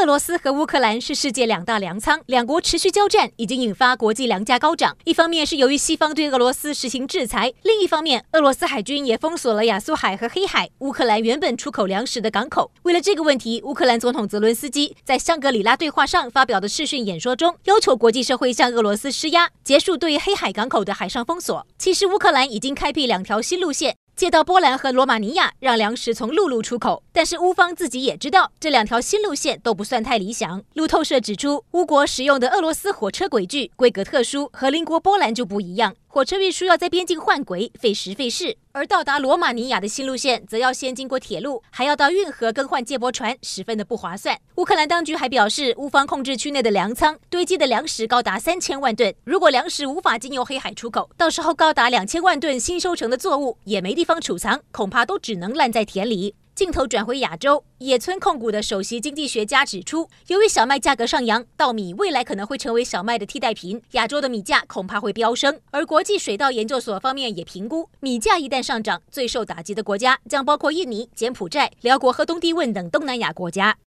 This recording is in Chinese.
俄罗斯和乌克兰是世界两大粮仓，两国持续交战已经引发国际粮价高涨。一方面是由于西方对俄罗斯实行制裁，另一方面俄罗斯海军也封锁了亚速海和黑海，乌克兰原本出口粮食的港口。为了这个问题，乌克兰总统泽伦斯基在香格里拉对话上发表的视讯演说中，要求国际社会向俄罗斯施压，结束对黑海港口的海上封锁。其实乌克兰已经开辟两条新路线。借道波兰和罗马尼亚，让粮食从陆路出口。但是乌方自己也知道，这两条新路线都不算太理想。路透社指出，乌国使用的俄罗斯火车轨距规格特殊，和邻国波兰就不一样。火车运输要在边境换轨，费时费事；而到达罗马尼亚的新路线，则要先经过铁路，还要到运河更换接驳船，十分的不划算。乌克兰当局还表示，乌方控制区内的粮仓堆积的粮食高达三千万吨，如果粮食无法经由黑海出口，到时候高达两千万吨新收成的作物也没地方储藏，恐怕都只能烂在田里。镜头转回亚洲，野村控股的首席经济学家指出，由于小麦价格上扬，稻米未来可能会成为小麦的替代品，亚洲的米价恐怕会飙升。而国际水稻研究所方面也评估，米价一旦上涨，最受打击的国家将包括印尼、柬埔寨、辽国和东帝汶等东南亚国家。